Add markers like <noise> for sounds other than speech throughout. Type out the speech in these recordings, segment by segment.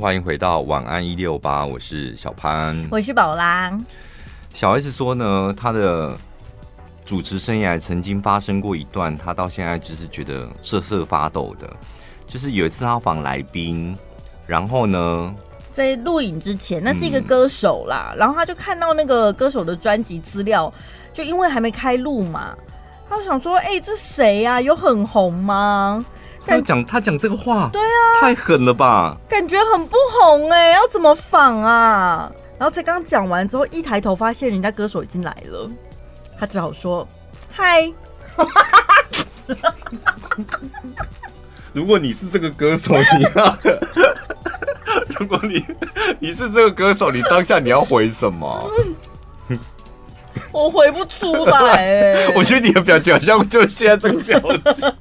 欢迎回到晚安一六八，我是小潘，我是宝拉。小 S 说呢，他的主持生涯曾经发生过一段，他到现在就是觉得瑟瑟发抖的。就是有一次他访来宾，然后呢，在录影之前，那是一个歌手啦，嗯、然后他就看到那个歌手的专辑资料，就因为还没开录嘛，他就想说：“哎、欸，这谁呀、啊？有很红吗？”他讲他讲这个话，对啊，太狠了吧？感觉很不红哎、欸，要怎么仿啊？然后才刚讲完之后，一抬头发现人家歌手已经来了，他只好说：“嗨。<laughs> ”如果你是这个歌手，你要 <laughs> 如果你你是这个歌手，你当下你要回什么？<laughs> 我回不出来！我觉得你的表情好像就是现在这个表情。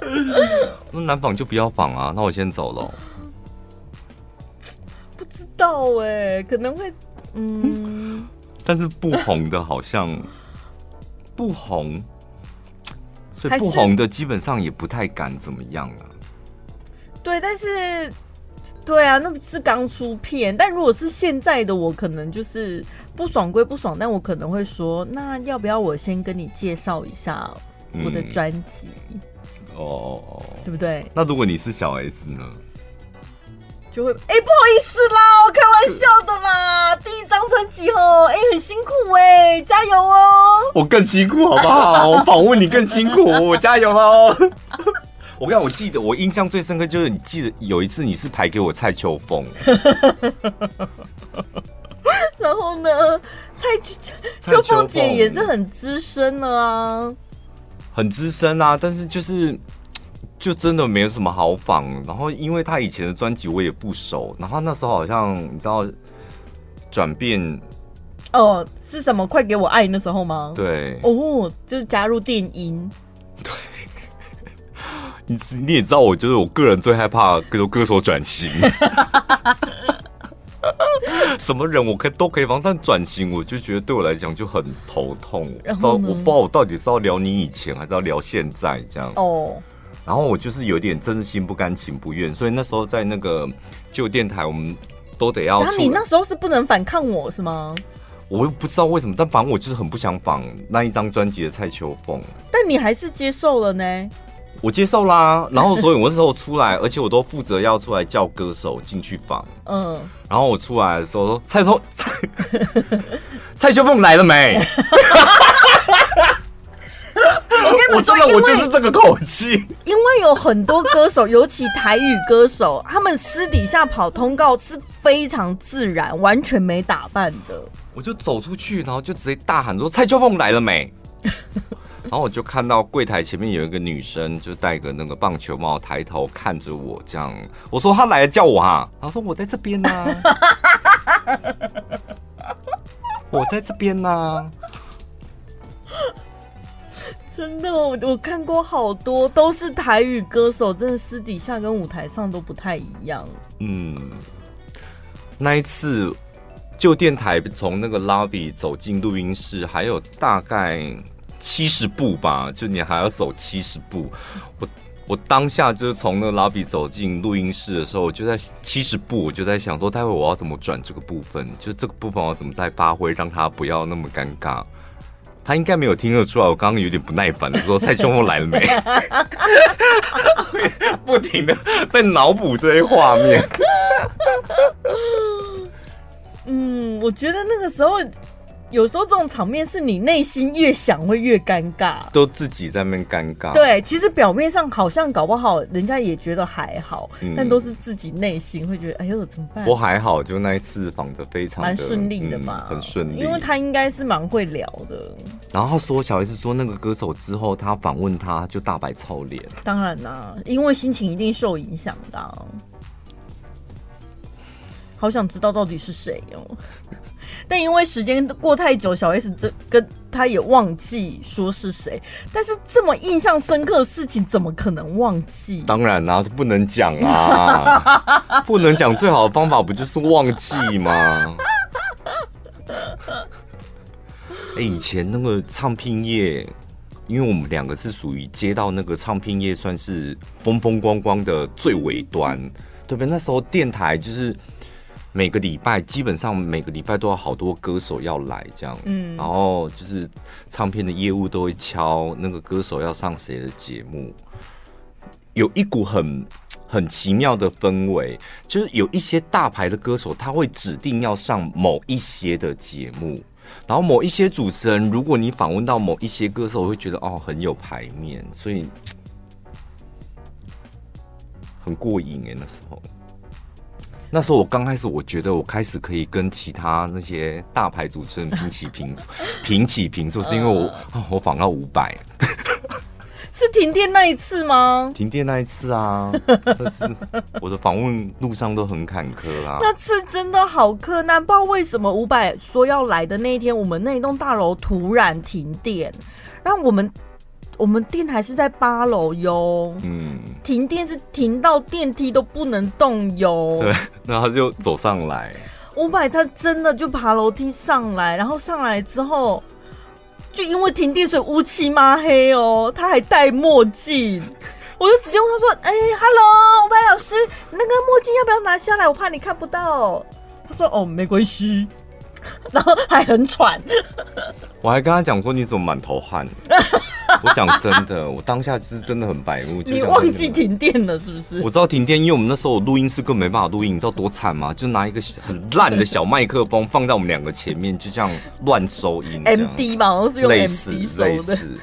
<laughs> 那难访就不要访啊！那我先走了。不知道哎、欸，可能会嗯。但是不红的，好像不红，所以不红的基本上也不太敢怎么样啊。对，但是。对啊，那不是刚出片，但如果是现在的我，可能就是不爽归不爽，但我可能会说，那要不要我先跟你介绍一下我的专辑？哦哦哦，对不对？那如果你是小 S 呢？就会哎，不好意思啦，我开玩笑的啦，第一张专辑哦，哎，很辛苦哎，加油哦！我更辛苦好不好？我访问你更辛苦，<laughs> 我加油哦。<laughs> 我跟你讲，我记得我印象最深刻就是你记得有一次你是排给我蔡秋凤，<laughs> 然后呢，蔡秋凤姐也是很资深了啊，很资深啊，但是就是就真的没有什么好仿。然后因为他以前的专辑我也不熟，然后那时候好像你知道转变哦是什么？快给我爱那时候吗？对，哦，就是加入电音。对 <laughs> 你你也知道，我就是我个人最害怕歌歌手转型，<laughs> <laughs> 什么人我可以都可以帮，但转型我就觉得对我来讲就很头痛。然后我不知道我到底是要聊你以前，还是要聊现在这样。哦。然后我就是有点真心不甘情不愿，所以那时候在那个旧电台，我们都得要。那你那时候是不能反抗我是吗？我又不知道为什么，但反正我就是很不想仿那一张专辑的蔡秋凤。但你还是接受了呢？我接受啦，然后所以我那时候出来，而且我都负责要出来叫歌手进去访。嗯，然后我出来的时候说：“蔡秋蔡 <laughs> 蔡秋凤来了没？”我真的我就是这个口气，因为有很多歌手，尤其台语歌手，他们私底下跑通告是非常自然，完全没打扮的。我就走出去，然后就直接大喊说：“蔡秋凤来了没？”然后我就看到柜台前面有一个女生，就戴个那个棒球帽，抬头看着我，这样。我说她来了叫我哈，她说我在这边呢、啊，我在这边呢、啊。<laughs> <laughs> 真的，我我看过好多都是台语歌手，真的私底下跟舞台上都不太一样。嗯，那一次旧电台从那个 lobby 走进录音室，还有大概。七十步吧，就你还要走七十步。我我当下就是从那个 lobby 走进录音室的时候，我就在七十步，我就在想说，待会我要怎么转这个部分？就这个部分我怎么再发挥，让他不要那么尴尬。他应该没有听得出来，我刚刚有点不耐烦的说：“蔡秋凤来了没？” <laughs> 不停的在脑补这些画面。嗯，我觉得那个时候。有时候这种场面是你内心越想会越尴尬，都自己在那边尴尬。对，其实表面上好像搞不好人家也觉得还好，嗯、但都是自己内心会觉得哎呦怎么办？我还好，就那一次访的非常蛮顺利的嘛，嗯、很顺利。因为他应该是蛮会聊的。然后说小 S 说那个歌手之后，他访问他就大白臭脸。当然啦、啊，因为心情一定受影响的、啊。好想知道到底是谁哦。但因为时间过太久，小 S 这跟他也忘记说是谁。但是这么印象深刻的事情，怎么可能忘记？当然啦、啊，不能讲啊，<laughs> 不能讲。最好的方法不就是忘记吗？<laughs> 哎、以前那个唱片业，因为我们两个是属于接到那个唱片业，算是风风光光的最尾端。对不对？那时候电台就是每个礼拜，基本上每个礼拜都有好多歌手要来这样，嗯，然后就是唱片的业务都会敲那个歌手要上谁的节目，有一股很很奇妙的氛围，就是有一些大牌的歌手他会指定要上某一些的节目。然后某一些主持人，如果你访问到某一些歌手，我会觉得哦很有排面，所以很过瘾哎。那时候，那时候我刚开始，我觉得我开始可以跟其他那些大牌主持人平起平平起平坐，<laughs> 是因为我、呃、我访到五百。是停电那一次吗？停电那一次啊，但是我的访问路上都很坎坷啊。那次真的好困难，不知道为什么五百说要来的那一天，我们那一栋大楼突然停电，然后我们我们电台是在八楼哟，嗯，停电是停到电梯都不能动哟。对，然后他就走上来，五百他真的就爬楼梯上来，然后上来之后。就因为停电，所以乌漆嘛黑哦。他还戴墨镜，<laughs> 我就直接问他说：“哎、欸、，Hello，伍佰老师，那个墨镜要不要拿下来？我怕你看不到。”他说：“哦，没关系。<laughs> ”然后还很喘。<laughs> 我还跟他讲说：“你怎么满头汗？” <laughs> 我讲真的，我当下是真的很白目。你忘记停电了是不是？我知道停电，因为我们那时候录音室根本没办法录音，你知道多惨吗？就拿一个很烂的小麦克风放在我们两个前面，就这样乱收音。M D 嘛，好像是用 M D 收的。类似。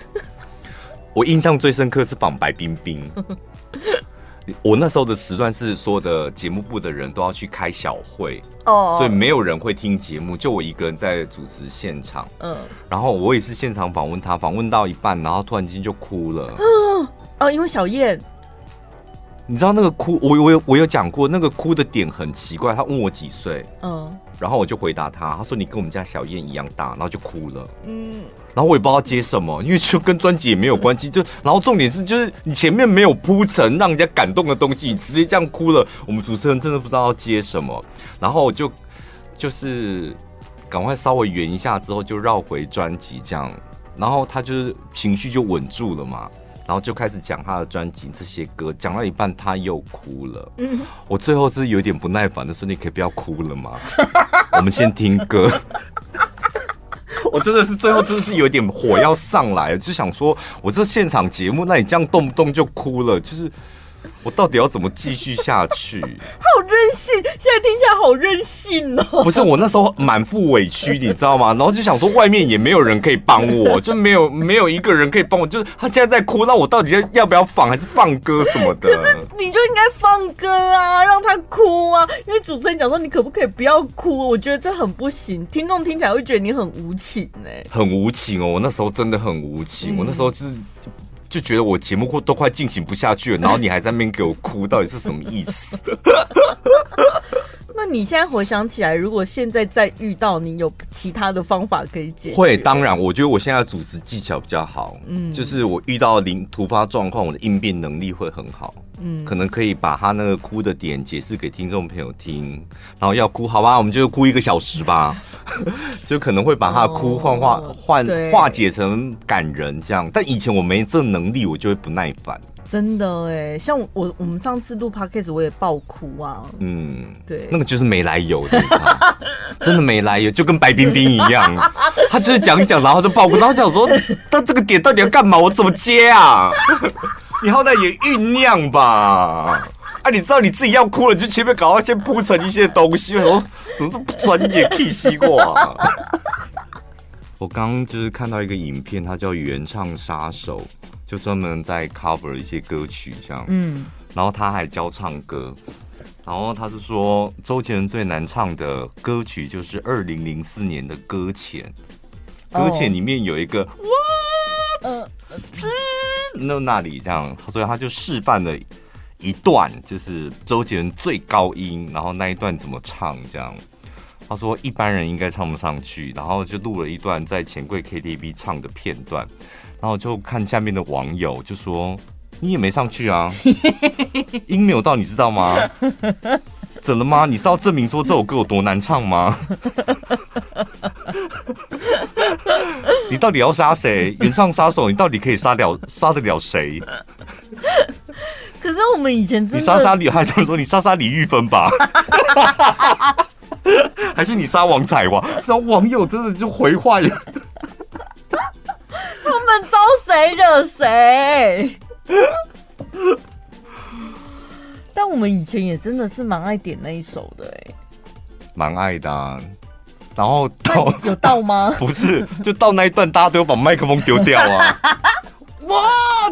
我印象最深刻是仿白冰冰。<laughs> 我那时候的时段是所有的节目部的人都要去开小会哦，所以没有人会听节目，就我一个人在主持现场。嗯，然后我也是现场访问他，访问到一半，然后突然间就哭了。<gasps> 哦，因为小燕，你知道那个哭，我我有我有讲过，那个哭的点很奇怪。他问我几岁，嗯，然后我就回答他，他说你跟我们家小燕一样大，然后就哭了。嗯。然后我也不知道接什么，因为就跟专辑也没有关系。<laughs> 就然后重点是，就是你前面没有铺陈让人家感动的东西，你直接这样哭了，我们主持人真的不知道要接什么。然后我就就是赶快稍微圆一下之后，就绕回专辑这样。然后他就是情绪就稳住了嘛，然后就开始讲他的专辑这些歌，讲到一半他又哭了。嗯，我最后是有点不耐烦的说：“你可以不要哭了吗？<laughs> 我们先听歌。<laughs> ”我真的是最后真的是有点火要上来了，就想说，我这现场节目，那你这样动不动就哭了，就是。我到底要怎么继续下去？<laughs> 好任性，现在听起来好任性哦。<laughs> 不是，我那时候满腹委屈，你知道吗？然后就想说，外面也没有人可以帮我，<laughs> 就没有没有一个人可以帮我。就是他现在在哭，那我到底要要不要放，还是放歌什么的？可是你就应该放歌啊，让他哭啊。因为主持人讲说，你可不可以不要哭？我觉得这很不行，听众听起来会觉得你很无情哎，很无情哦。我那时候真的很无情，我那时候是。就觉得我节目过都快进行不下去了，然后你还在那边给我哭，到底是什么意思？那你现在回想起来，如果现在再遇到你，有其他的方法可以解决？会，当然，我觉得我现在的主持技巧比较好，嗯，就是我遇到临突发状况，我的应变能力会很好，嗯，可能可以把他那个哭的点解释给听众朋友听，然后要哭，好吧，我们就哭一个小时吧，<laughs> 就可能会把他的哭幻化换化解成感人这样，但以前我没这能力，我就会不耐烦。真的哎，像我我们上次录 podcast 我也爆哭啊。嗯，对，那个就是没来由的，<laughs> 真的没来由，就跟白冰冰一样，<laughs> 他就是讲一讲，然后就爆哭，然后讲说他这个点到底要干嘛？我怎么接啊？<laughs> 你好歹也酝酿吧？啊，你知道你自己要哭了，就前面赶快先铺成一些东西，我说怎么这么不专业？？K 西瓜。我刚刚就是看到一个影片，它叫原唱杀手。就专门在 cover 一些歌曲这样，嗯，然后他还教唱歌，然后他是说周杰伦最难唱的歌曲就是二零零四年的《搁浅》，搁浅里面有一个 What，那那里这样，所以他就示范了一段，就是周杰伦最高音，然后那一段怎么唱这样，他说一般人应该唱不上去，然后就录了一段在钱柜 KTV 唱的片段。然后就看下面的网友就说：“你也没上去啊，<laughs> 音没有到，你知道吗？怎了吗？你是要证明说这首歌有多难唱吗？<laughs> 你到底要杀谁？原唱杀手，你到底可以杀了杀得了谁？”可是我们以前你杀杀李，还是说你杀杀李玉芬吧？<laughs> 还是你杀王彩华？然后网友真的就回话了。他们招谁惹谁？但我们以前也真的是蛮爱点那一首的哎，蛮爱的啊。然后到有到吗？<laughs> 不是，就到那一段，大家都要把麦克风丢掉啊！<laughs> 哇，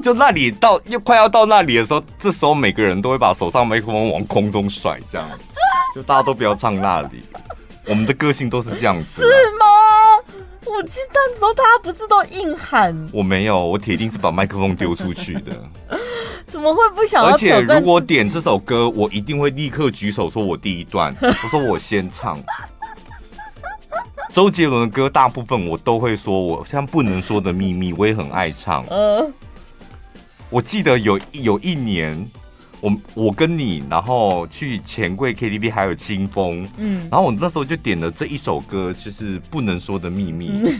就那里到又快要到那里的时候，这时候每个人都会把手上麦克风往空中甩，这样 <laughs> 就大家都不要唱那里。我们的个性都是这样子，是吗？我记得那时候大家不是都硬喊？我没有，我铁定是把麦克风丢出去的。<laughs> 怎么会不想要？而且如果点这首歌，我一定会立刻举手说我第一段，我说我先唱。周杰伦的歌大部分我都会说，我像不能说的秘密，我也很爱唱。嗯，我记得有有一年，我我跟你，然后去钱柜 KTV 还有清风，嗯，然后我那时候就点了这一首歌，就是不能说的秘密。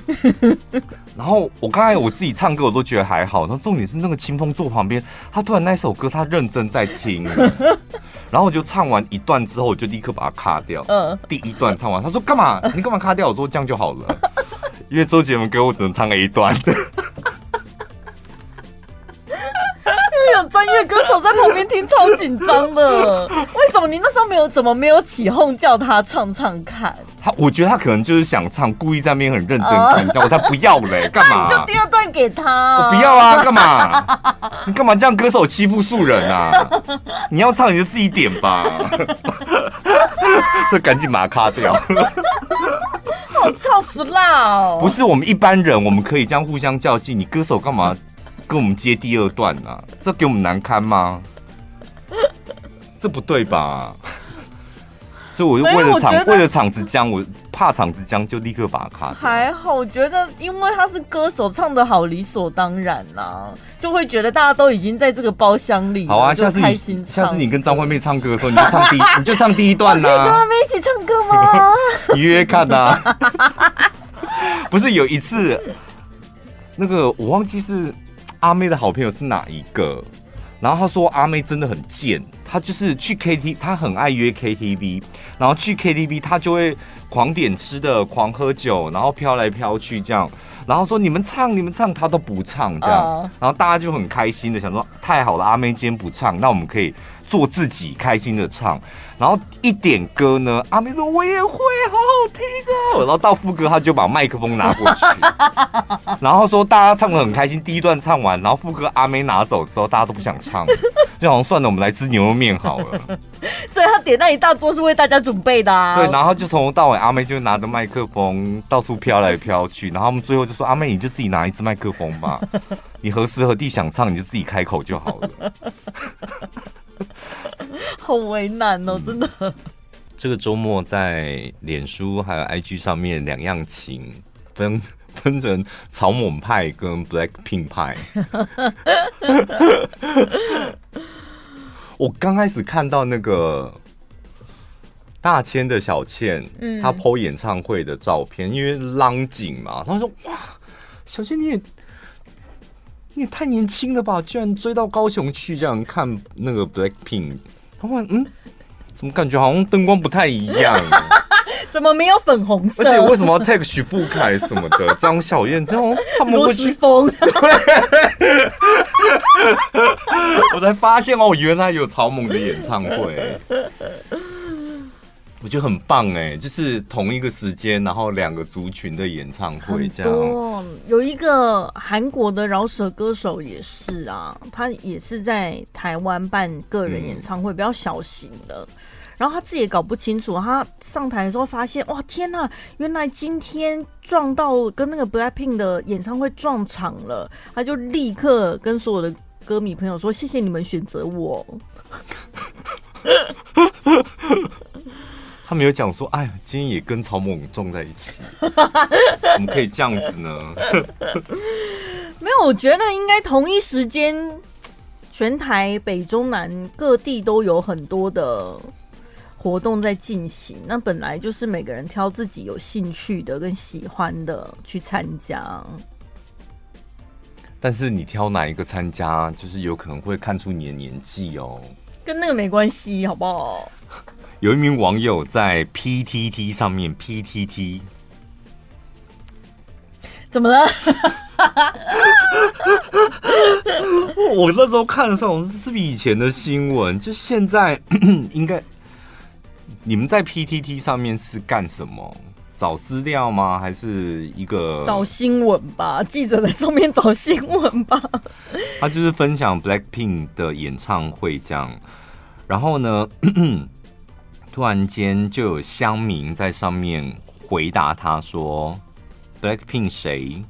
<laughs> 然后我刚才我自己唱歌我都觉得还好，然后重点是那个清风坐旁边，他突然那首歌他认真在听。<laughs> 然后我就唱完一段之后，我就立刻把它卡掉。嗯，第一段唱完，他说干嘛？你干嘛卡掉？我说这样就好了，因为周杰伦给我只能唱 A 段。有专业歌手在旁边听，超紧张的。<laughs> 为什么你那时候没有？怎么没有起哄叫他唱唱看？他我觉得他可能就是想唱，故意在那边很认真看。Uh, 我才不要嘞！<laughs> 干嘛？就第二段给他。我不要啊！干嘛？<laughs> 你干嘛这样歌手欺负素人啊？你要唱你就自己点吧。所以赶紧把它卡掉。好操死啦哦！不是我们一般人，我们可以这样互相较劲。你歌手干嘛？跟我们接第二段啊，这给我们难堪吗？这不对吧？所以我就为了场，为了场子僵，我怕场子僵，就立刻把它卡。还好，我觉得因为他是歌手，唱的好理所当然呐、啊，就会觉得大家都已经在这个包厢里。好啊，下次你下次你跟张惠妹唱歌的时候，你就唱第一，<laughs> 你就唱第一段呐、啊。可以跟他们一起唱歌吗？<laughs> 你约看呐、啊。<laughs> 不是有一次，那个我忘记是。阿妹的好朋友是哪一个？然后他说阿妹真的很贱，他就是去 KTV，他很爱约 KTV，然后去 KTV 他就会狂点吃的，狂喝酒，然后飘来飘去这样，然后说你们唱你们唱，他都不唱这样，然后大家就很开心的想说太好了，阿妹今天不唱，那我们可以做自己开心的唱。然后一点歌呢，阿妹说我也会，好好听哦。然后到副歌，他就把麦克风拿过去，<laughs> 然后说大家唱的很开心。第一段唱完，然后副歌阿妹拿走之后，大家都不想唱，就好像算了，我们来吃牛肉面好了。<laughs> 所以他点那一大桌是为大家准备的啊。对，然后就从头到尾，阿妹就拿着麦克风到处飘来飘去，然后他们最后就说：“阿妹，你就自己拿一支麦克风吧，<laughs> 你何时何地想唱，你就自己开口就好了。<laughs> ”好为难哦，真的。这个周末在脸书还有 IG 上面两样情分分成草蜢派跟 Blackpink 派。我刚开始看到那个大千的小倩，嗯，她 PO 演唱会的照片，因为浪景嘛，她说：“哇，小倩你也。”你也太年轻了吧！居然追到高雄去这样看那个 Blackpink，他问嗯，怎么感觉好像灯光不太一样？怎么没有粉红色？而且为什么要 take 许富凯什么的？张小燕这种他们会去 <laughs> 我才发现哦，原来有草蜢的演唱会。我觉得很棒哎，就是同一个时间，然后两个族群的演唱会这样。多有一个韩国的饶舌歌手也是啊，他也是在台湾办个人演唱会，比较小型的。嗯、然后他自己也搞不清楚，他上台的时候发现，哇天呐，原来今天撞到跟那个 BLACKPINK 的演唱会撞场了，他就立刻跟所有的歌迷朋友说：“谢谢你们选择我。”他没有讲说，哎，今天也跟曹猛撞在一起，<laughs> 怎么可以这样子呢？<laughs> 没有，我觉得应该同一时间，全台北中南各地都有很多的活动在进行。那本来就是每个人挑自己有兴趣的跟喜欢的去参加。但是你挑哪一个参加，就是有可能会看出你的年纪哦。跟那个没关系，好不好？<laughs> 有一名网友在 PTT 上面，PTT 怎么了？<laughs> 我那时候看的时候，是不是以前的新闻？就现在 <coughs> 应该，你们在 PTT 上面是干什么？找资料吗？还是一个找新闻吧？记者在上面找新闻吧。他就是分享 Blackpink 的演唱会这样，然后呢，<clears throat> 突然间就有乡民在上面回答他说：“Blackpink 谁？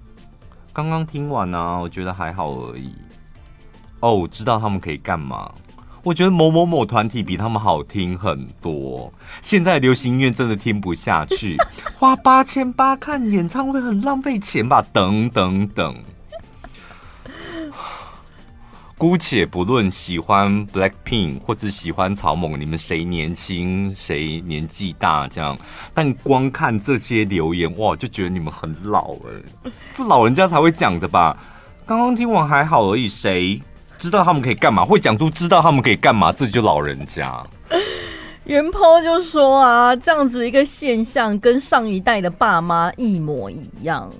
刚刚听完啊，我觉得还好而已。哦，我知道他们可以干嘛？”我觉得某某某团体比他们好听很多。现在流行音乐真的听不下去，<laughs> 花八千八看演唱会很浪费钱吧？等等等。<laughs> 姑且不论喜欢 Blackpink 或者喜欢草蜢，你们谁年轻谁年纪大这样，但光看这些留言哇，就觉得你们很老哎，这老人家才会讲的吧？刚刚听完还好而已，谁？知道他们可以干嘛？会讲出知道他们可以干嘛，这就老人家。原 po 就说啊，这样子一个现象跟上一代的爸妈一模一样。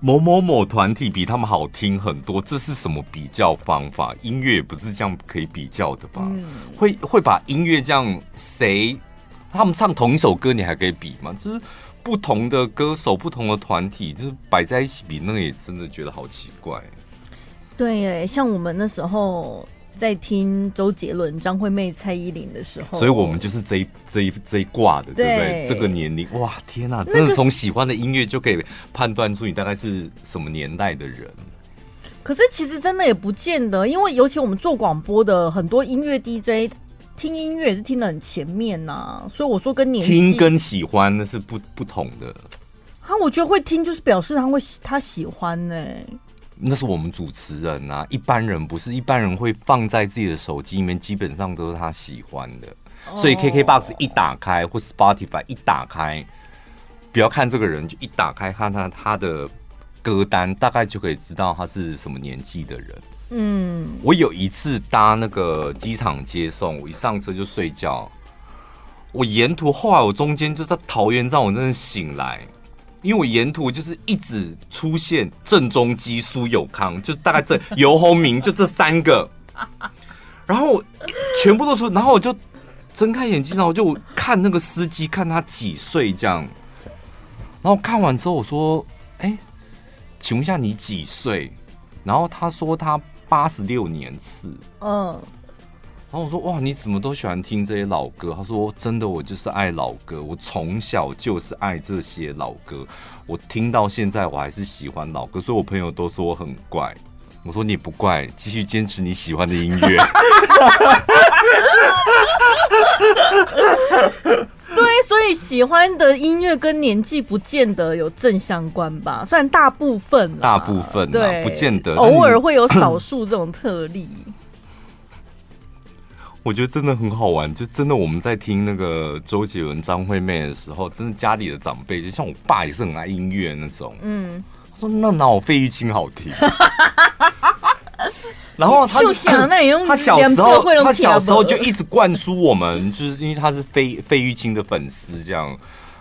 某某某团体比他们好听很多，这是什么比较方法？音乐也不是这样可以比较的吧？嗯、会会把音乐这样谁他们唱同一首歌，你还可以比吗？就是。不同的歌手、不同的团体，就是摆在一起比，那个也真的觉得好奇怪。对，哎，像我们那时候在听周杰伦、张惠妹、蔡依林的时候，所以我们就是这一这一这一挂的，对，不对？这个年龄，哇，天哪，真的从喜欢的音乐就可以判断出你大概是什么年代的人。可是其实真的也不见得，因为尤其我们做广播的很多音乐 DJ。听音乐也是听的很前面呐、啊，所以我说跟年纪听跟喜欢那是不不同的。啊，我觉得会听就是表示他会他喜欢呢、欸。那是我们主持人啊，一般人不是，一般人会放在自己的手机里面，基本上都是他喜欢的。所以 KKBOX 一打开或 Spotify 一打开，不要看这个人，就一打开看他他的歌单，大概就可以知道他是什么年纪的人。嗯，我有一次搭那个机场接送，我一上车就睡觉。我沿途后来我中间就在桃园站，我真的醒来，因为我沿途就是一直出现郑中基、苏有康，就大概这游鸿明就这三个，然后全部都出，然后我就睁开眼睛，然后就看那个司机，看他几岁这样，然后看完之后我说：“哎，请问一下你几岁？”然后他说他。八十六年次，嗯，然后我说哇，你怎么都喜欢听这些老歌？他说真的，我就是爱老歌，我从小就是爱这些老歌，我听到现在我还是喜欢老歌，所以我朋友都说我很怪。我说你不怪，继续坚持你喜欢的音乐。<laughs> <laughs> 对，所以喜欢的音乐跟年纪不见得有正相关吧，虽然大部分，大部分对，不见得，偶尔会有少数这种特例。<coughs> 我觉得真的很好玩，就真的我们在听那个周杰伦、张惠妹的时候，真的家里的长辈，就像我爸也是很爱音乐那种，嗯，他说那哪有费玉清好听？<laughs> <laughs> 然后他就想那用他小时候，他小时候就一直灌输我们，就是因为他是费费玉清的粉丝，这样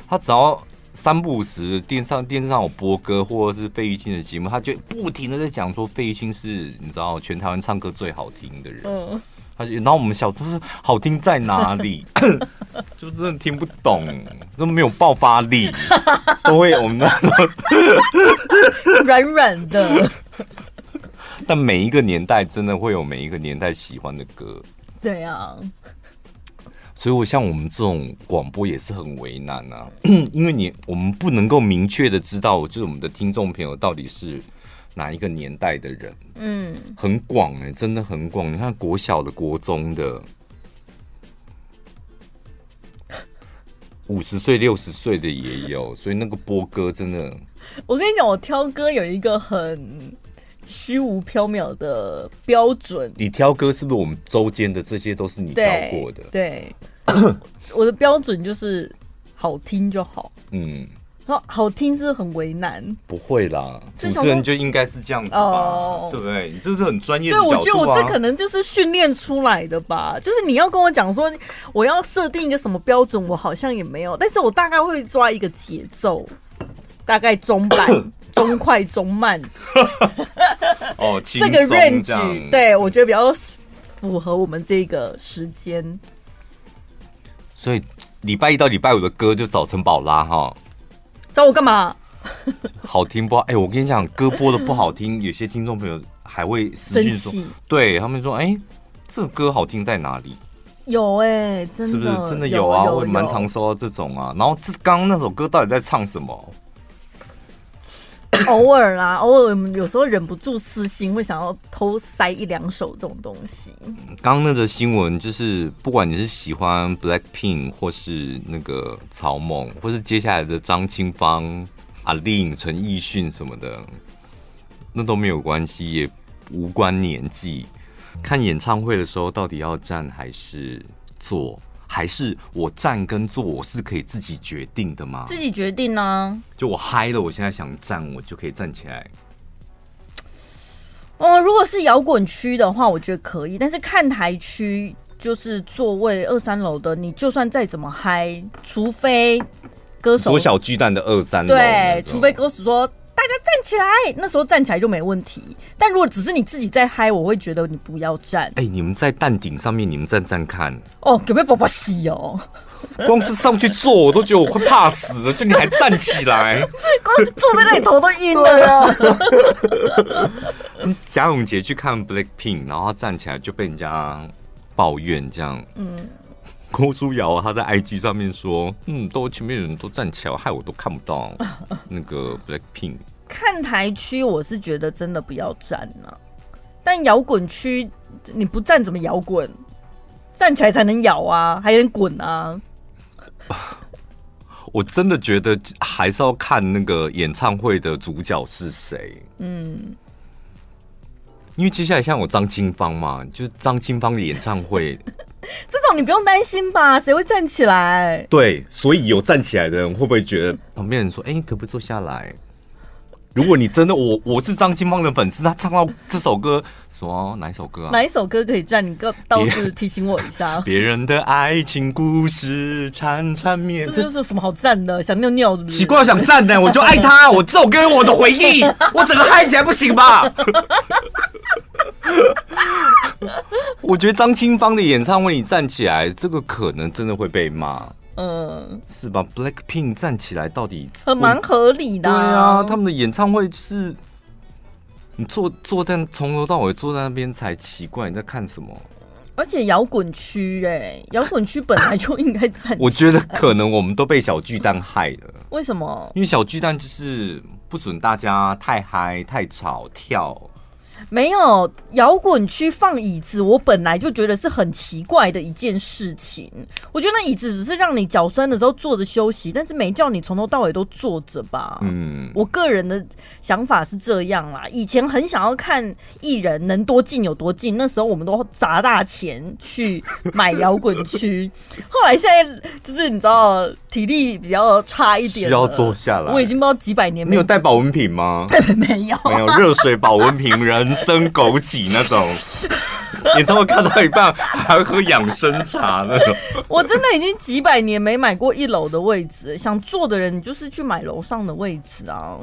他只要三不五时电上电视上有播歌或者是费玉清的节目，他就不停的在讲说费玉清是你知道全台湾唱歌最好听的人。嗯，他就然后我们小都是好听在哪里，<laughs> 就真的听不懂，都没有爆发力，<laughs> 都会我们那软软的。但每一个年代真的会有每一个年代喜欢的歌，对啊，所以我像我们这种广播也是很为难啊，<clears throat> 因为你我们不能够明确的知道，就是我们的听众朋友到底是哪一个年代的人，嗯，很广哎，真的很广。你看国小的、国中的，五十岁、六十岁的也有，所以那个播歌真的，我跟你讲，我挑歌有一个很。虚无缥缈的标准，你挑歌是不是我们周间的这些都是你挑过的？对，对 <coughs> 我的标准就是好听就好。嗯，好好听是很为难，不会啦，主持人就应该是这样子吧，哦、对不对？你这是很专业的、啊。对，我觉得我这可能就是训练出来的吧。就是你要跟我讲说，我要设定一个什么标准，我好像也没有，但是我大概会抓一个节奏，大概中慢、<coughs> 中快、中慢。<laughs> 哦，这个 range，对我觉得比较符合我们这个时间。所以礼拜一到礼拜五的歌就找陈宝拉哈。找我干嘛？好听不？哎、欸，我跟你讲，歌播的不好听，<laughs> 有些听众朋友还会私信说，对他们说，哎、欸，这个歌好听在哪里？有哎、欸，真的是不是真的有啊？有有有，我蛮常收到这种啊。然后这刚刚那首歌到底在唱什么？<coughs> 偶尔啦，偶尔有时候忍不住私心会想要偷塞一两首这种东西。刚刚那个新闻就是，不管你是喜欢 Blackpink 或是那个曹猛，或是接下来的张清芳、阿令、陈奕迅什么的，那都没有关系，也无关年纪。看演唱会的时候，到底要站还是坐？还是我站跟坐，我是可以自己决定的吗？自己决定呢、啊？就我嗨了，我现在想站，我就可以站起来。哦，如果是摇滚区的话，我觉得可以。但是看台区就是座位二三楼的，你就算再怎么嗨，除非歌手。缩小巨蛋的二三楼，对，除非歌手说。大家站起来，那时候站起来就没问题。但如果只是你自己在嗨，我会觉得你不要站。哎、欸，你们在蛋顶上面，你们站站看。哦，有没有宝宝洗哦？<laughs> 光是上去坐，我都觉得我快怕死了。就你还站起来，<laughs> 光坐在那里头都晕了。<laughs> 贾永杰去看 Blackpink，然后他站起来就被人家抱怨这样。嗯。郭书瑶他在 IG 上面说：“嗯，都前面人都站起来，害我都看不到那个 Blackpink。”看台区我是觉得真的不要站啊，但摇滚区你不站怎么摇滚？站起来才能摇啊，还能滚啊！<laughs> 我真的觉得还是要看那个演唱会的主角是谁。嗯，因为接下来像我张清芳嘛，就是张清芳的演唱会。<laughs> 这种你不用担心吧？谁会站起来？对，所以有站起来的人会不会觉得旁边人说：“哎，你可不可以坐下来？”如果你真的我我是张清芳的粉丝，他唱到这首歌，什么哪一首歌啊？哪一首歌可以站？你告倒是提醒我一下。<laughs> 别人的爱情故事缠缠绵，这就是什么好站的？想尿尿是不是？奇怪，想站的，我就爱他。我这首歌我的回忆，<laughs> 我整个嗨起来不行吧？<laughs> 我觉得张清芳的演唱会，你站起来，这个可能真的会被骂。嗯，是吧？Blackpink 站起来到底很蛮合理的。对啊，他们的演唱会就是你坐坐在从头到尾坐在那边才奇怪，你在看什么？而且摇滚区哎，摇滚区本来就应该站。我觉得可能我们都被小巨蛋害了。为什么？因为小巨蛋就是不准大家太嗨、太吵、跳。没有摇滚区放椅子，我本来就觉得是很奇怪的一件事情。我觉得那椅子只是让你脚酸的时候坐着休息，但是没叫你从头到尾都坐着吧。嗯，我个人的想法是这样啦。以前很想要看艺人能多近有多近，那时候我们都砸大钱去买摇滚区。<laughs> 后来现在就是你知道体力比较差一点，需要坐下来。我已经不知道几百年没有，带保温瓶吗？<laughs> 没有，没有热水保温瓶人。人参枸杞那种，<laughs> 你这会看到一半还会喝养生茶那种？我真的已经几百年没买过一楼的位置，想坐的人，你就是去买楼上的位置啊。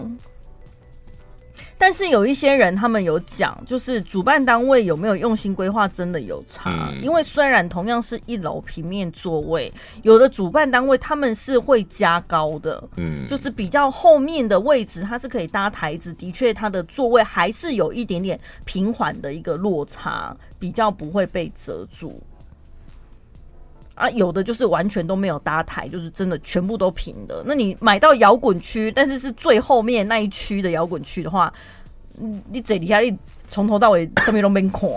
但是有一些人，他们有讲，就是主办单位有没有用心规划，真的有差。嗯、因为虽然同样是一楼平面座位，有的主办单位他们是会加高的，嗯，就是比较后面的位置，它是可以搭台子，的确它的座位还是有一点点平缓的一个落差，比较不会被遮住。啊，有的就是完全都没有搭台，就是真的全部都平的。那你买到摇滚区，但是是最后面那一区的摇滚区的话，你这底下你从头到尾上面都没看，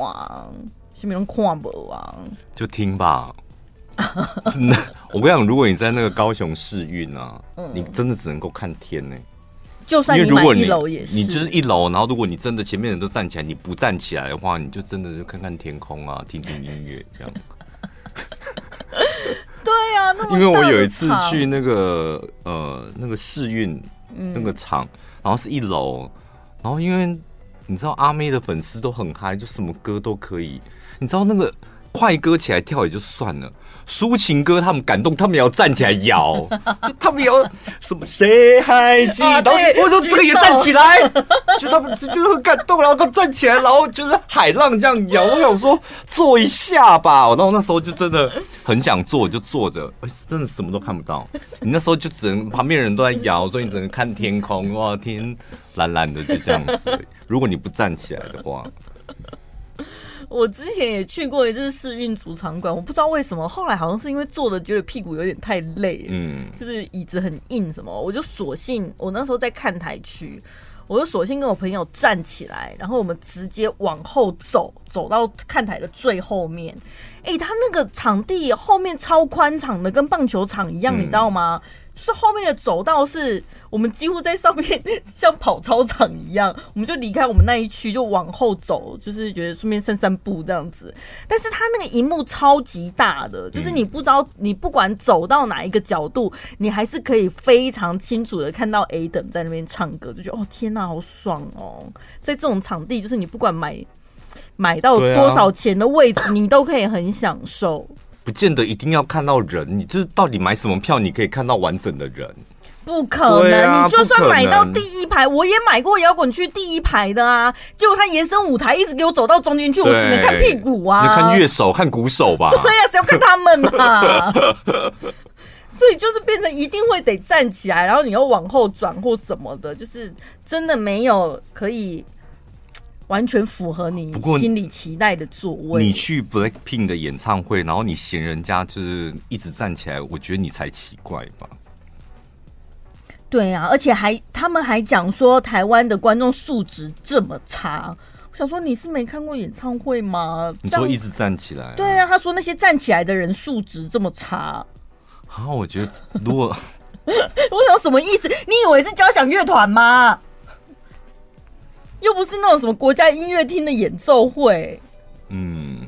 上面都看不啊？就听吧。我跟你讲，如果你在那个高雄试运啊，嗯、你真的只能够看天呢、欸。就算你买一楼也是，你就是一楼，然后如果你真的前面人都站起来，你不站起来的话，你就真的就看看天空啊，听听音乐这样。对呀、啊，那因为我有一次去那个呃那个试运那个厂，然后是一楼，然后因为你知道阿妹的粉丝都很嗨，就什么歌都可以，你知道那个快歌起来跳也就算了。抒情歌，他们感动，他们也要站起来摇，<laughs> 就他们也要什么谁还记得？我说这个也站起来，就他们就觉得很感动，然后都站起来，然后就是海浪这样摇。我想说坐一下吧，然后那时候就真的很想坐，就坐着，哎，真的什么都看不到。你那时候就只能旁边人都在摇，所以你只能看天空，哇，天蓝蓝的，就这样子。如果你不站起来的话。我之前也去过一次试运主场馆，我不知道为什么，后来好像是因为坐的觉得屁股有点太累，嗯，就是椅子很硬什么，我就索性我那时候在看台区，我就索性跟我朋友站起来，然后我们直接往后走，走到看台的最后面。哎、欸，他那个场地后面超宽敞的，跟棒球场一样，你知道吗？嗯就是后面的走道是我们几乎在上面像跑操场一样，我们就离开我们那一区就往后走，就是觉得顺便散散步这样子。但是它那个荧幕超级大的，就是你不知道你不管走到哪一个角度，你还是可以非常清楚的看到 A 等在那边唱歌，就觉得哦天哪，好爽哦！在这种场地，就是你不管买买到多少钱的位置，你都可以很享受。不见得一定要看到人，你就是到底买什么票，你可以看到完整的人。不可能，啊、你就算买到第一排，我也买过摇滚区第一排的啊。结果他延伸舞台，一直给我走到中间去，我只能看屁股啊。你看乐手，看鼓手吧。<laughs> 对呀、啊，谁要看他们嘛？<laughs> 所以就是变成一定会得站起来，然后你要往后转或什么的，就是真的没有可以。完全符合你心里期待的座位。你去 Blackpink 的演唱会，然后你嫌人家就是一直站起来，我觉得你才奇怪吧？对啊，而且还他们还讲说台湾的观众素质这么差。我想说你是没看过演唱会吗？你说一直站起来啊？对啊，他说那些站起来的人素质这么差。啊，我觉得如果 <laughs> 我想什么意思？你以为是交响乐团吗？又不是那种什么国家音乐厅的演奏会，嗯，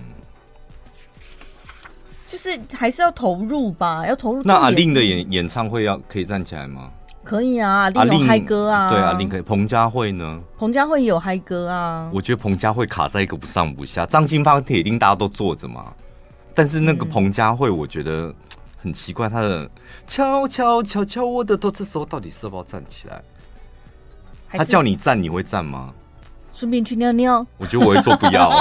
就是还是要投入吧，要投入。那阿令的演演唱会要可以站起来吗？可以啊，阿令有嗨歌啊，对，阿令可以。彭佳慧呢？彭佳慧有嗨歌啊。我觉得彭佳慧卡在一个不上不下，张清芳铁定大家都坐着嘛，但是那个彭佳慧我觉得很奇怪，她的悄悄悄悄我的头，这时候到底是要不要站起来？他叫你站，你会站吗？顺便去尿尿，我觉得我会说不要。<laughs>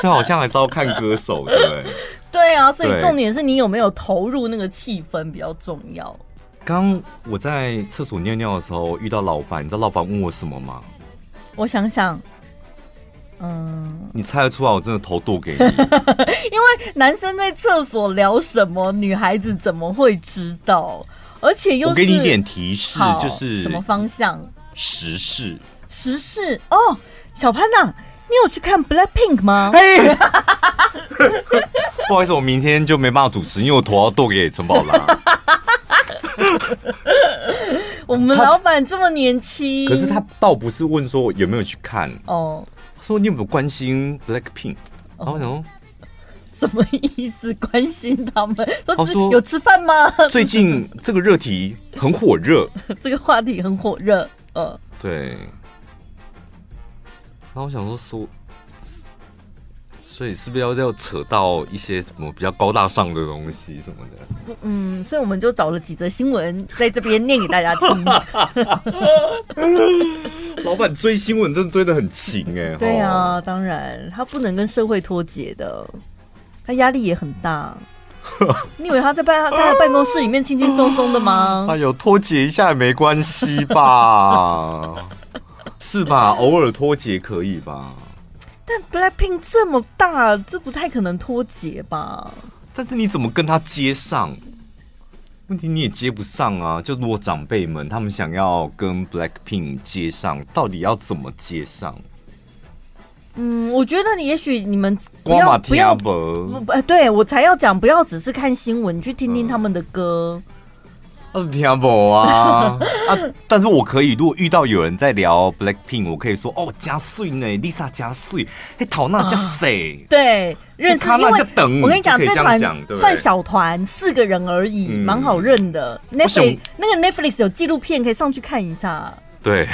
这好像还是要看歌手，对不对？对啊，所以重点是你有没有投入那个气氛比较重要。刚我在厕所尿尿的时候遇到老板，你知道老板问我什么吗？我想想，嗯，你猜得出来，我真的头剁给你。<laughs> 因为男生在厕所聊什么，女孩子怎么会知道？而且又给你一点提示，就是什么方向？时事，时事哦，小潘呐，你有去看 Blackpink 吗？嘿，<laughs> 不好意思，我明天就没办法主持，因为我头要剁给陈宝拉。<laughs> 我们老板这么年轻，可是他倒不是问说有没有去看哦，说你有没有关心 Blackpink？然后我想说。什么意思？关心他们？说，说有吃饭吗？<laughs> 最近这个热题很火热，<laughs> 这个话题很火热。呃，对。然后我想说说，所以是不是要要扯到一些什么比较高大上的东西什么的？嗯，所以我们就找了几则新闻在这边念给大家听。<laughs> 老板追新闻真的追得很勤哎。对啊，当然他不能跟社会脱节的。他压力也很大，<laughs> 你以为他在办他在办公室里面轻轻松松的吗？<laughs> 哎呦，脱节一下也没关系吧？<laughs> 是吧？偶尔脱节可以吧？但 Blackpink 这么大，这不太可能脱节吧？但是你怎么跟他接上？问题你也接不上啊！就如果长辈们他们想要跟 Blackpink 接上，到底要怎么接上？嗯，我觉得你也许你们不要不要不，哎，对我才要讲，不要只是看新闻，你去听听他们的歌。我听不啊 <laughs> 啊！但是我可以，如果遇到有人在聊 Blackpink，我可以说哦，加碎呢，Lisa 加碎，哎，陶娜加谁？对，认识，因为等我跟你讲，这团算小团，四个人而已，蛮好认的。Netflix 那个 Netflix 有纪录片，可以上去看一下。对，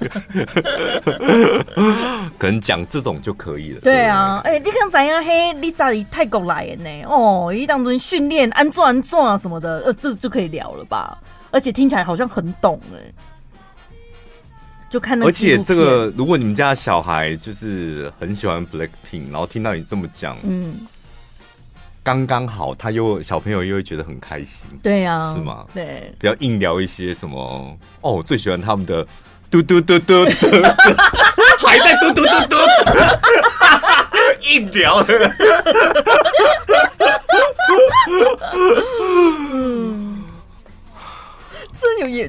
<laughs> 可能讲这种就可以了。对啊，哎、欸，你看怎样？嘿，你咋里泰国来的呢？哦，一当中训练安坐安坐啊什么的，呃，这就可以聊了吧？而且听起来好像很懂哎。就看那，而且这个，如果你们家小孩就是很喜欢 Blackpink，然后听到你这么讲，嗯。刚刚好，他又小朋友又会觉得很开心，对呀、啊，是吗？对，不要硬聊一些什么哦，我最喜欢他们的嘟嘟嘟嘟嘟，<laughs> 还在嘟嘟嘟嘟，<laughs> 硬聊的，嗯，<laughs> 这有也，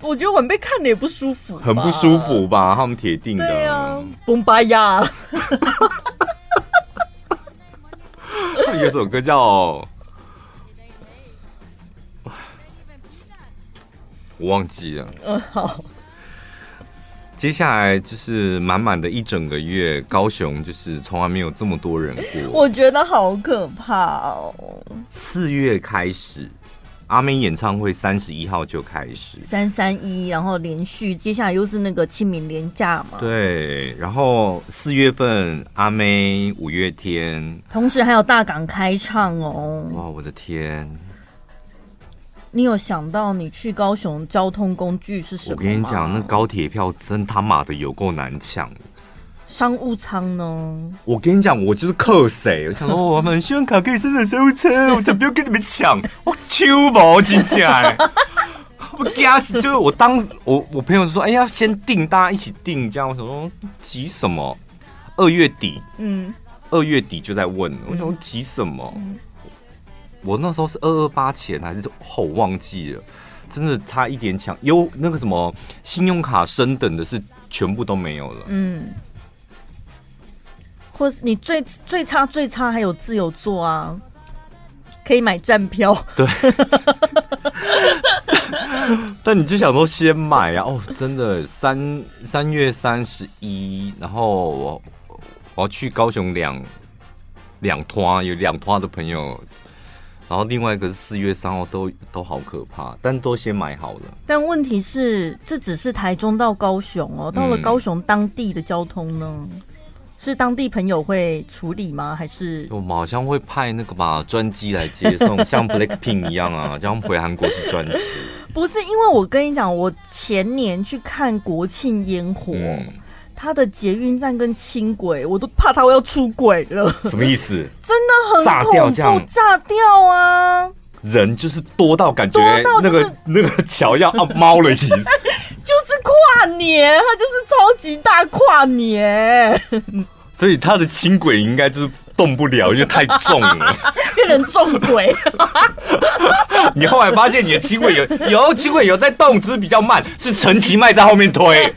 我觉得晚辈看的也不舒服，很不舒服吧？他们铁定的，对啊，崩巴呀。<laughs> 有首歌叫，我忘记了。嗯，好。接下来就是满满的一整个月，高雄就是从来没有这么多人过。我觉得好可怕哦。四月开始。阿妹演唱会三十一号就开始，三三一，然后连续，接下来又是那个清明连假嘛。对，然后四月份阿妹五月天，同时还有大港开唱哦。哇，我的天！你有想到你去高雄交通工具是什么？我跟你讲，那高铁票真他妈的有够难抢。商务舱呢？我跟你讲，我就是克谁？我想说，<laughs> 我们信用卡可以升成商务舱，我才不要跟你们抢。<laughs> 我秋毛金价，我吓死！就是我当我我朋友说，哎呀，先订，大家一起订，这样。我想说，急什么？二月底，嗯，二月底就在问。我想说，急什么？我那时候是二二八前还是后忘记了？真的差一点抢，有那个什么信用卡升等的是全部都没有了。嗯。或是你最最差最差还有自由座啊，可以买站票。对，<laughs> 但你就想说先买啊？哦，真的三三月三十一，然后我我要去高雄两两团，有两团的朋友，然后另外一个是四月三号，都都好可怕，但都先买好了。但问题是，这只是台中到高雄哦，到了高雄当地的交通呢？嗯是当地朋友会处理吗？还是我们好像会派那个吧专机来接送，<laughs> 像 Blackpink 一样啊，这样回韩国是专机。<laughs> 不是，因为我跟你讲，我前年去看国庆烟火，嗯、它的捷运站跟轻轨，我都怕它要出轨了。什么意思？<laughs> 真的很恐怖，炸掉这样，炸掉啊！人就是多到感觉那个、就是、那个桥要啊猫了意思。就是跨年，它就是超级大跨年。所以他的轻轨应该就是动不了，因为太重了，<laughs> 变成重轨。<laughs> 你后来发现你的轻轨有有轻轨有在动，只是比较慢，是陈其迈在后面推。<laughs>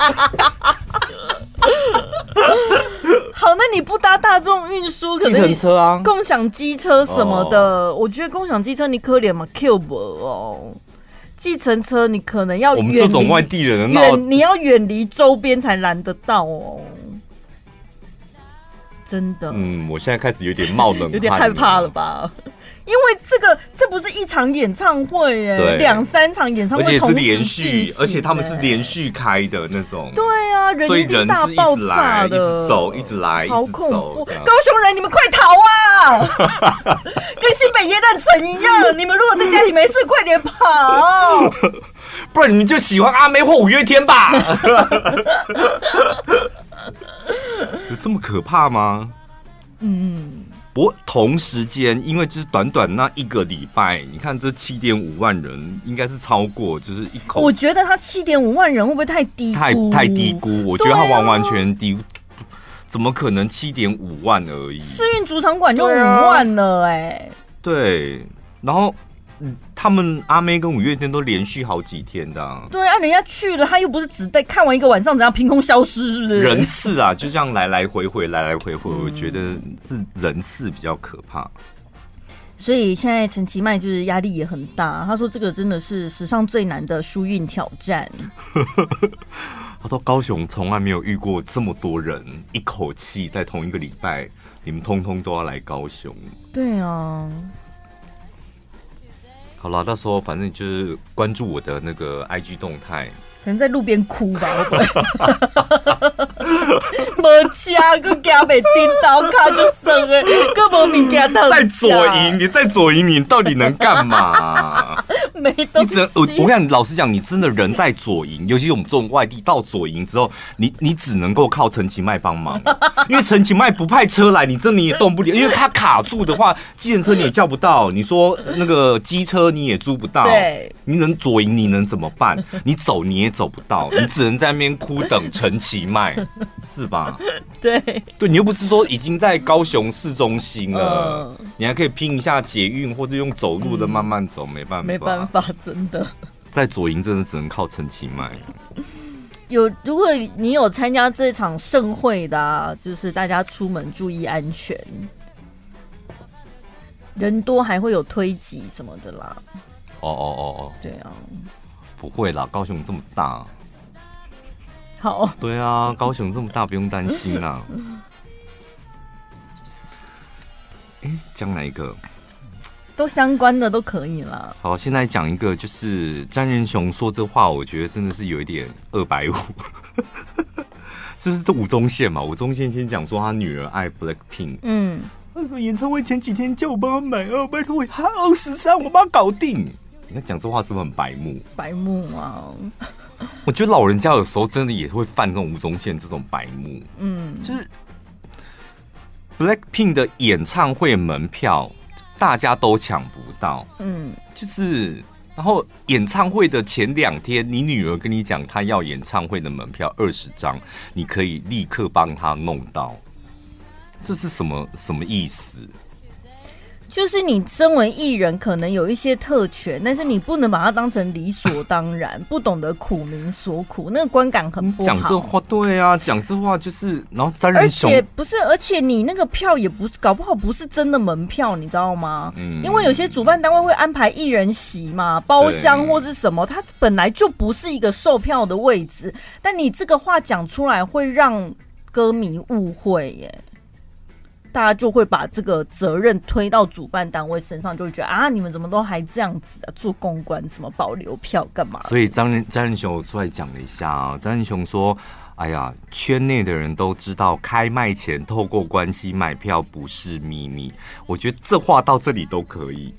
好，那你不搭大众运输，计程车啊，共享机车什么的，哦、我觉得共享机车你可怜嘛，Q 不哦。计程车你可能要远离，我们这种外地人的，你要远离周边才拦得到哦。真的，嗯，我现在开始有点冒冷汗，有点害怕了吧？因为这个这不是一场演唱会耶，两三场演唱会，而且是连续，而且他们是连续开的那种。对啊，人一定大爆炸的，一直走，一直来，好恐怖！高雄人，你们快逃啊！<laughs> 跟新北耶诞城一样，你们如果在家里没事，快点跑，<laughs> 不然你们就喜欢阿妹或五月天吧。<laughs> <laughs> 有这么可怕吗？嗯，不过同时间，因为就是短短那一个礼拜，你看这七点五万人，应该是超过，就是一口。我觉得他七点五万人会不会太低估？太太低估？我觉得他完完全低，啊、怎么可能七点五万而已？世运主场馆就五万了、欸，哎，对，然后。他们阿妹跟五月天都连续好几天的，啊，对啊，人家去了，他又不是只在看完一个晚上，怎样凭空消失，是不是？人次啊，就这样来来回回，来来回回，嗯、我觉得是人次比较可怕。所以现在陈其迈就是压力也很大。他说这个真的是史上最难的输运挑战。<laughs> 他说高雄从来没有遇过这么多人，一口气在同一个礼拜，你们通通都要来高雄。对啊。好了，到时候反正就是关注我的那个 IG 动态。可能在路边哭吧，<laughs> 会不会？没车，佮惊被钉到，卡就生哎，佮无物件当。在左营，你在左营，你到底能干嘛？<laughs> 没东西。你只能我我跟你老实讲，你真的人在左营，尤其是我们这种外地到左营之后，你你只能够靠陈其迈帮忙，<laughs> 因为陈其迈不派车来，你真你也动不了，因为他卡住的话，计程车你也叫不到，你说那个机车你也租不到，对，你能左营你能怎么办？你走你也走不到，你只能在那边哭等陈其迈，<laughs> 是吧？对，对你又不是说已经在高雄市中心了，嗯、你还可以拼一下捷运或者用走路的慢慢走，嗯、没办法，没办法，真的在左营真的只能靠陈其迈。有，如果你有参加这场盛会的、啊，就是大家出门注意安全，人多还会有推挤什么的啦。哦哦哦哦，对啊。不会啦，高雄这么大，好，对啊，高雄这么大，不用担心啦。<laughs> 哎，讲哪一个？都相关的都可以啦。好，现在讲一个，就是詹仁雄说这话，我觉得真的是有一点二百五。就 <laughs> 是这吴宗宪嘛，吴宗宪先讲说他女儿爱 Blackpink，嗯，演唱会前几天叫我帮他买哦，拜托我还二十三，我帮他搞定。你看讲这话是不是很白目？白目啊！我觉得老人家有时候真的也会犯这种吴宗宪这种白目。嗯，就是 Blackpink 的演唱会门票大家都抢不到。嗯，就是然后演唱会的前两天，你女儿跟你讲她要演唱会的门票二十张，你可以立刻帮她弄到。这是什么什么意思？就是你身为艺人，可能有一些特权，但是你不能把它当成理所当然，不懂得苦民所苦，那个观感很不好。讲这话，对啊，讲这话就是，然后詹仁雄，而且不是，而且你那个票也不搞不好不是真的门票，你知道吗？嗯，因为有些主办单位会安排艺人席嘛，包厢或是什么，它本来就不是一个售票的位置，但你这个话讲出来会让歌迷误会耶。大家就会把这个责任推到主办单位身上，就会觉得啊，你们怎么都还这样子啊？做公关什么保留票干嘛？所以张仁张仁雄出来讲了一下啊，张仁雄说。哎呀，圈内的人都知道，开卖前透过关系买票不是秘密。我觉得这话到这里都可以。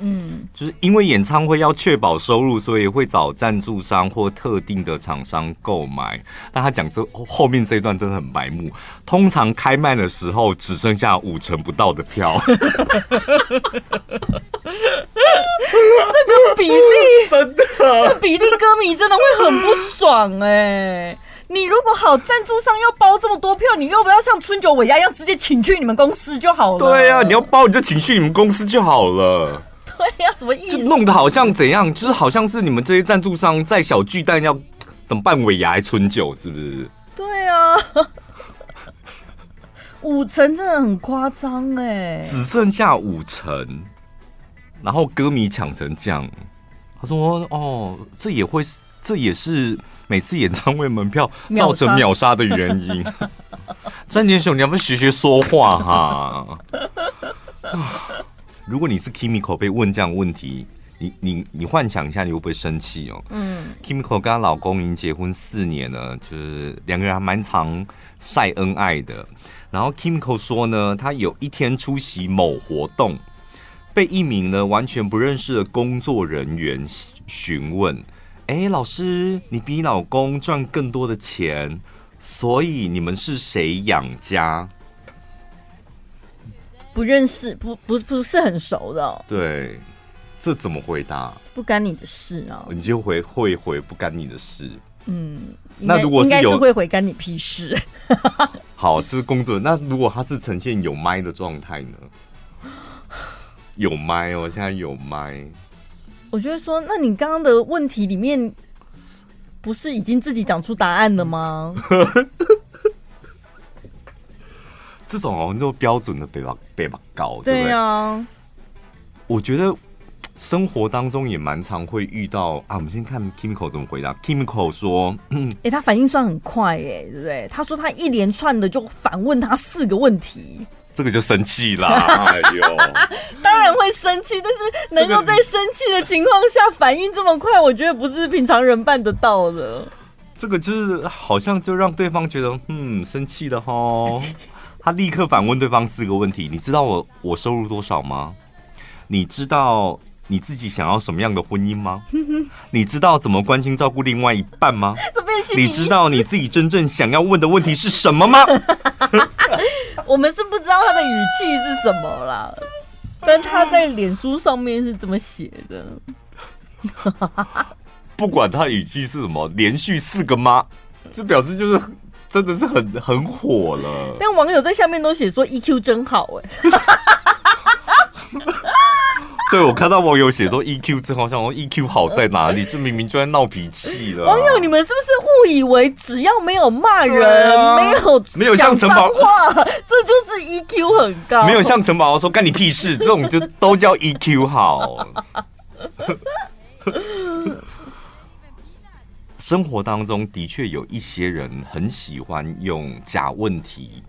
嗯，<coughs> 就是因为演唱会要确保收入，所以会找赞助商或特定的厂商购买。但他讲这后面这一段真的很白目。通常开卖的时候只剩下五成不到的票。<laughs> 这个比例 <laughs> 真的，这比例歌迷真的会很不爽哎、欸。你如果好，赞助商要包这么多票，你又不要像春酒尾牙一样直接请去你们公司就好了。对呀、啊，你要包你就请去你们公司就好了。对呀、啊，什么意思？就弄得好像怎样？就是好像是你们这些赞助商在小巨蛋要怎么办尾牙春酒，是不是？对啊，<laughs> 五成真的很夸张哎，只剩下五成，然后歌迷抢成这样。他说：“哦，这也会，这也是。”每次演唱会门票造成秒杀的原因，<laughs> 詹仁雄，你要不要学学说话哈？<sighs> 如果你是 Kimiko 被问这样问题，你你你幻想一下，你会不会生气哦？嗯，Kimiko 跟她老公已经结婚四年了，就是两个人还蛮常晒恩爱的。然后 Kimiko 说呢，她有一天出席某活动，被一名呢完全不认识的工作人员询问。哎、欸，老师，你比你老公赚更多的钱，所以你们是谁养家？不认识，不不不是很熟的、哦。对，这怎么回答？不干你的事啊！你就回会回不干你的事。嗯，那如果是应该是会回干你屁事。<laughs> 好，这是工作。那如果他是呈现有麦的状态呢？有麦哦，现在有麦。我觉得说，那你刚刚的问题里面，不是已经自己讲出答案了吗？<laughs> 这种好像就标准的北吧北吧高，对呀、啊。我觉得生活当中也蛮常会遇到啊。我们先看 Kimiko 怎么回答。Kimiko 说：“嗯，哎、他反应算很快，哎，对不对？他说他一连串的就反问他四个问题，这个就生气啦。<laughs> 哎呦，当然会生气，但是能够在生气的情况下反应这么快，我觉得不是平常人办得到的。这个就是好像就让对方觉得，嗯，生气了哈。他立刻反问对方四个问题：你知道我我收入多少吗？你知道你自己想要什么样的婚姻吗？<laughs> 你知道怎么关心照顾另外一半吗？你知道你自己真正想要问的问题是什么吗？<laughs> 我们是不知道他的语气是什么啦，但他在脸书上面是这么写的。<laughs> 不管他语气是什么，连续四个妈？这表示就是。真的是很很火了，但网友在下面都写说 EQ 真好哎。对，我看到网友写说 EQ 真好，想说 EQ 好在哪里？这明明就在闹脾气了。网友，你们是不是误以为只要没有骂人，啊、没有没有像陈宝话，<laughs> 这就是 EQ 很高？没有像陈宝宝说干你屁事，这种就都叫 EQ 好。<laughs> 生活当中的确有一些人很喜欢用假问题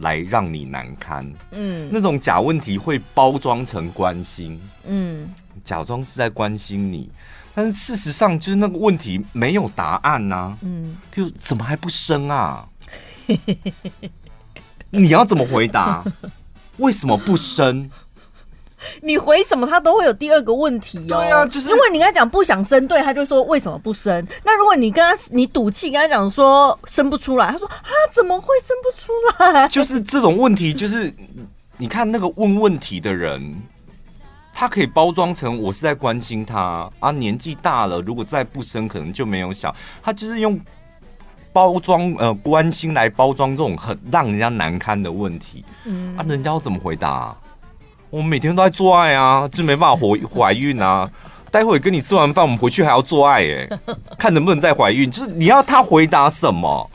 来让你难堪，嗯，那种假问题会包装成关心，嗯，假装是在关心你，但是事实上就是那个问题没有答案呐、啊，嗯，譬如怎么还不生啊？<laughs> 你要怎么回答？为什么不生？<laughs> 你回什么，他都会有第二个问题哦。对啊，就是因为你跟他讲不想生，对，他就说为什么不生？那如果你跟他你赌气跟他讲说生不出来，他说啊怎么会生不出来？就是这种问题，就是你看那个问问题的人，他可以包装成我是在关心他啊，年纪大了，如果再不生，可能就没有小。他就是用包装呃关心来包装这种很让人家难堪的问题。嗯啊，人家要怎么回答？我们每天都在做爱啊，就没办法怀怀孕啊。待会跟你吃完饭，我们回去还要做爱耶，<laughs> 看能不能再怀孕。就是你要他回答什么，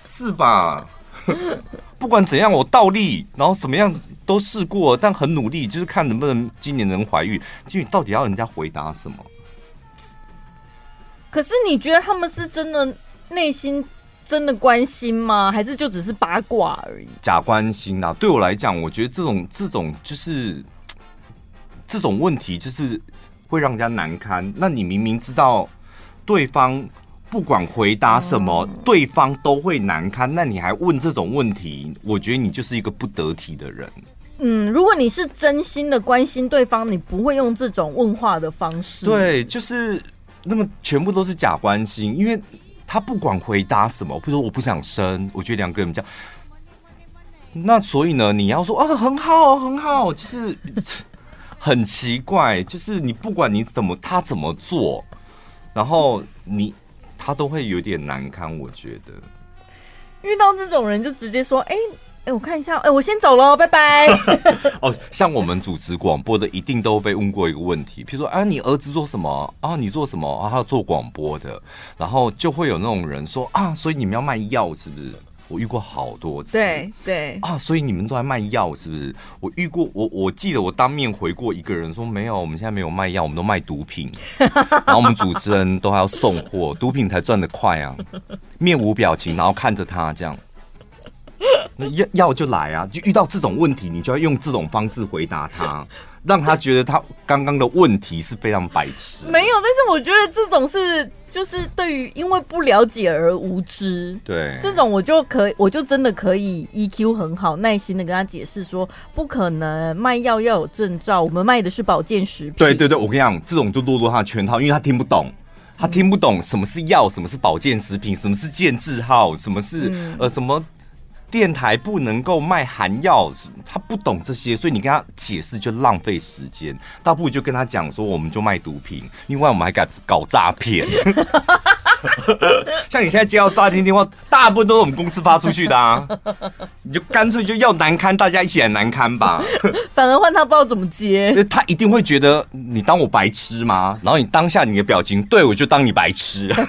是吧？<laughs> 不管怎样，我倒立，然后怎么样都试过，但很努力，就是看能不能今年能怀孕。就你到底要人家回答什么？可是你觉得他们是真的内心？真的关心吗？还是就只是八卦而已？假关心啊！对我来讲，我觉得这种这种就是这种问题，就是会让人家难堪。那你明明知道对方不管回答什么，嗯、对方都会难堪，那你还问这种问题？我觉得你就是一个不得体的人。嗯，如果你是真心的关心对方，你不会用这种问话的方式。对，就是那个全部都是假关心，因为。他不管回答什么，比如说我不想生，我觉得两个人比较，那所以呢，你要说啊，很好很好，就是很奇怪，就是你不管你怎么他怎么做，然后你他都会有点难堪，我觉得。遇到这种人就直接说，哎、哎、欸，我看一下，哎、欸，我先走喽，拜拜。<laughs> 哦，像我们主持广播的，一定都被问过一个问题，譬如说啊，你儿子做什么啊？你做什么啊？他要做广播的，然后就会有那种人说啊，所以你们要卖药是不是？我遇过好多次，对对啊，所以你们都在卖药是不是？我遇过，我我记得我当面回过一个人说没有，我们现在没有卖药，我们都卖毒品。<laughs> 然后我们主持人都还要送货，毒品才赚得快啊，面无表情，然后看着他这样。<laughs> 要要就来啊！就遇到这种问题，你就要用这种方式回答他，<laughs> 让他觉得他刚刚的问题是非常白痴。没有，但是我觉得这种是就是对于因为不了解而无知。对，这种我就可以，我就真的可以 EQ 很好，耐心的跟他解释说，不可能卖药要有证照，我们卖的是保健食品。对对对，我跟你讲，这种就落入他的圈套，因为他听不懂，他听不懂什么是药，什么是保健食品，什么是健字号，什么是、嗯、呃什么。电台不能够卖含药，他不懂这些，所以你跟他解释就浪费时间。倒不如就跟他讲说，我们就卖毒品，另外我们还敢搞诈骗。<laughs> 像你现在接到诈骗电话，大部分都是我们公司发出去的啊，你就干脆就要难堪，大家一起来难堪吧。<laughs> 反而换他不知道怎么接，他一定会觉得你当我白痴吗？然后你当下你的表情，对我就当你白痴。<laughs>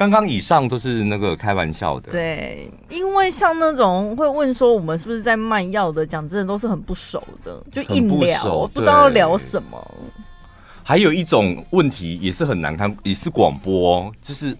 刚刚以上都是那个开玩笑的。对，因为像那种会问说我们是不是在卖药的，讲真的都是很不熟的，就硬聊，不，不知道聊什么。还有一种问题也是很难看，也是广播，就是。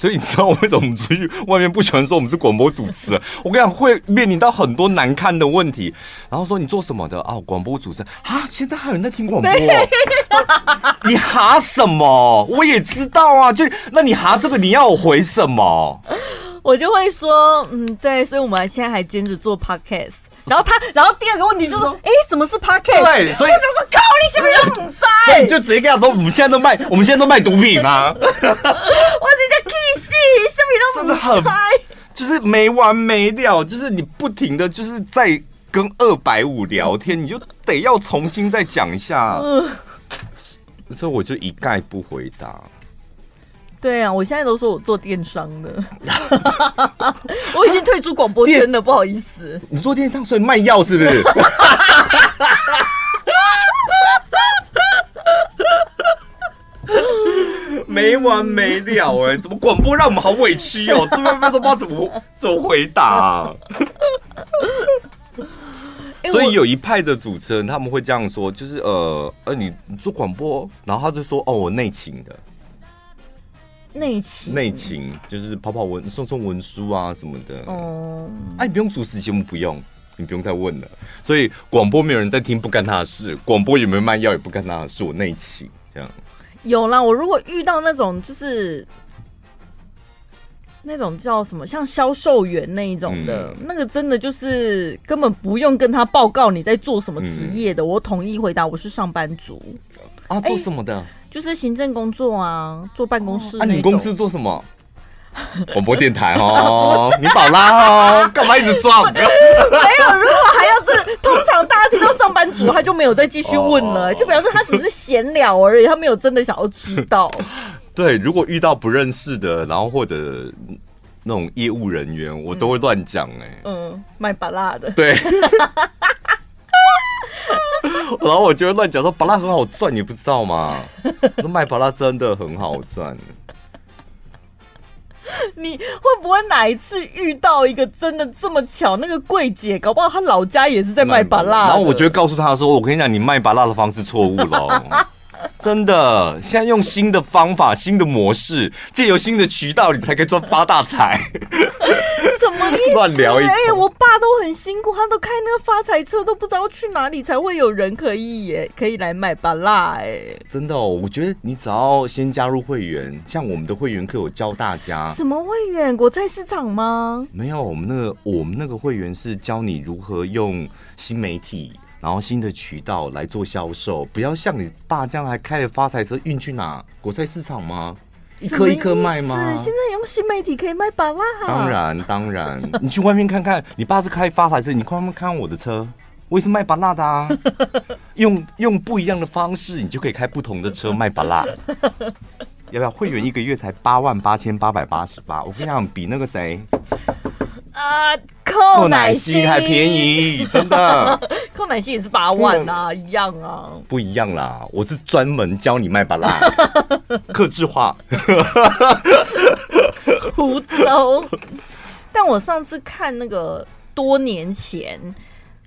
所以你知道为什么我们出去外面不喜欢说我们是广播主持人？<laughs> 我跟你讲，会面临到很多难堪的问题。然后说你做什么的啊？广播主持人啊？现在还有人在听广播？<laughs> 你哈什么？我也知道啊。就那你哈这个，你要我回什么？<laughs> 我就会说，嗯，对。所以我们现在还兼职做 podcast。然后他，然后第二个问题就是说，哎，什么是 Podcast？对，所以我就说，靠，你什么都不在，所以你就直接跟他说，我们现在都卖，我们现在都卖毒品吗？我直接 kiss，你什么都不在，真的很，就是没完没了，就是你不停的就是在跟二百五聊天，你就得要重新再讲一下，嗯、所以我就一概不回答。对啊，我现在都说我做电商的，<laughs> 我已经退出广播圈了，不好意思。你做电商，所以卖药是不是？<laughs> 没完没了哎、欸，怎么广播让我们好委屈哦？<laughs> 这边都不知道怎么怎么回答、<laughs> 啊。所以有一派的主持人他们会这样说，就是呃呃，你你做广播，然后他就说哦，我内勤的。内勤，内勤就是跑跑文、送送文书啊什么的。哦，哎，你不用主持节目，不用，你不用再问了。所以广播没有人在听，不干他的事；广播有没有卖药，也不干他的事。我内勤这样。有啦，我如果遇到那种就是那种叫什么，像销售员那一种的，嗯、那个真的就是根本不用跟他报告你在做什么职业的，嗯、我统一回答我是上班族。啊，做什么的？就是行政工作啊，坐办公室。那、啊、你公司做什么？<laughs> 广播电台哦，你宝拉哦，干嘛一直装？<laughs> 没有，如果通常大家听到上班族，他就没有再继续问了，就表示他只是闲聊而已，他没有真的想要知道。<laughs> 对，如果遇到不认识的，然后或者那种业务人员，我都会乱讲哎。嗯，卖巴拉的。对。<laughs> 然后我就会乱讲说，巴拉很好赚，你不知道吗？那卖巴拉真的很好赚。<laughs> 你会不会哪一次遇到一个真的这么巧？那个柜姐搞不好她老家也是在卖巴辣。然后我就会告诉她说：“我跟你讲，你卖巴辣的方式错误了。” <laughs> 真的，现在用新的方法、新的模式，借由新的渠道，你才可以赚发大财。什么意思？乱聊一哎、欸，我爸都很辛苦，他都开那个发财车，都不知道去哪里才会有人可以耶，可以来买巴拉哎。真的哦，我觉得你只要先加入会员，像我们的会员课有教大家什么会员？国菜市场吗？没有，我们那个我们那个会员是教你如何用新媒体。然后新的渠道来做销售，不要像你爸这样还开着发财车运去哪？国菜市场吗？一颗一颗卖吗？现在用新媒体可以卖巴拉。当然当然，你去外面看看，你爸是开发财车，你快慢看看我的车，我也是卖巴拉的啊。<laughs> 用用不一样的方式，你就可以开不同的车卖巴拉。要不要会员一个月才八万八千八百八十八？我跟你讲，比那个谁。啊，寇乃馨还便宜，<laughs> 真的。寇乃馨也是八万啊，嗯、一样啊。不一样啦，我是专门教你卖巴拉，<laughs> 克制化。胡诌。但我上次看那个多年前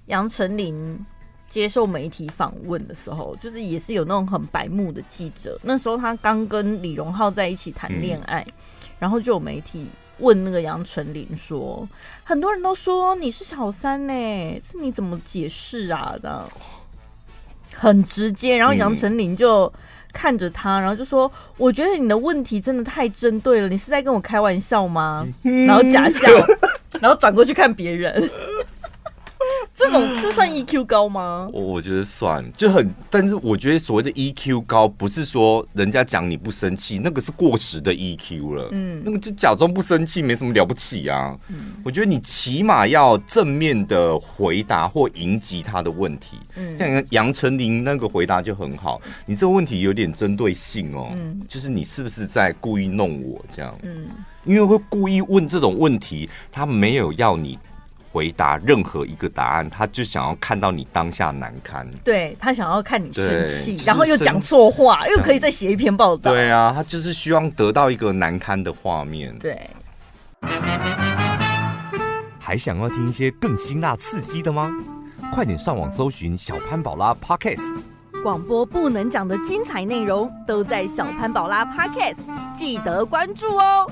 杨丞琳接受媒体访问的时候，就是也是有那种很白目的记者。那时候他刚跟李荣浩在一起谈恋爱，嗯、然后就有媒体。问那个杨丞琳说：“很多人都说你是小三呢，这你怎么解释啊？”的很直接，然后杨丞琳就看着他，然后就说：“我觉得你的问题真的太针对了，你是在跟我开玩笑吗？”然后假笑，然后转过去看别人。这种这算 EQ 高吗？我我觉得算，就很，但是我觉得所谓的 EQ 高，不是说人家讲你不生气，那个是过时的 EQ 了。嗯，那个就假装不生气，没什么了不起啊。嗯，我觉得你起码要正面的回答或迎击他的问题。嗯，像杨丞琳那个回答就很好，你这个问题有点针对性哦。嗯，就是你是不是在故意弄我这样？嗯，因为会故意问这种问题，他没有要你。回答任何一个答案，他就想要看到你当下难堪。对，他想要看你生气，对然后又讲错话，又可以再写一篇报道。对啊，他就是希望得到一个难堪的画面。对。还想要听一些更辛辣刺激的吗？快点上网搜寻小潘宝拉 Podcast，广播不能讲的精彩内容都在小潘宝拉 Podcast，记得关注哦。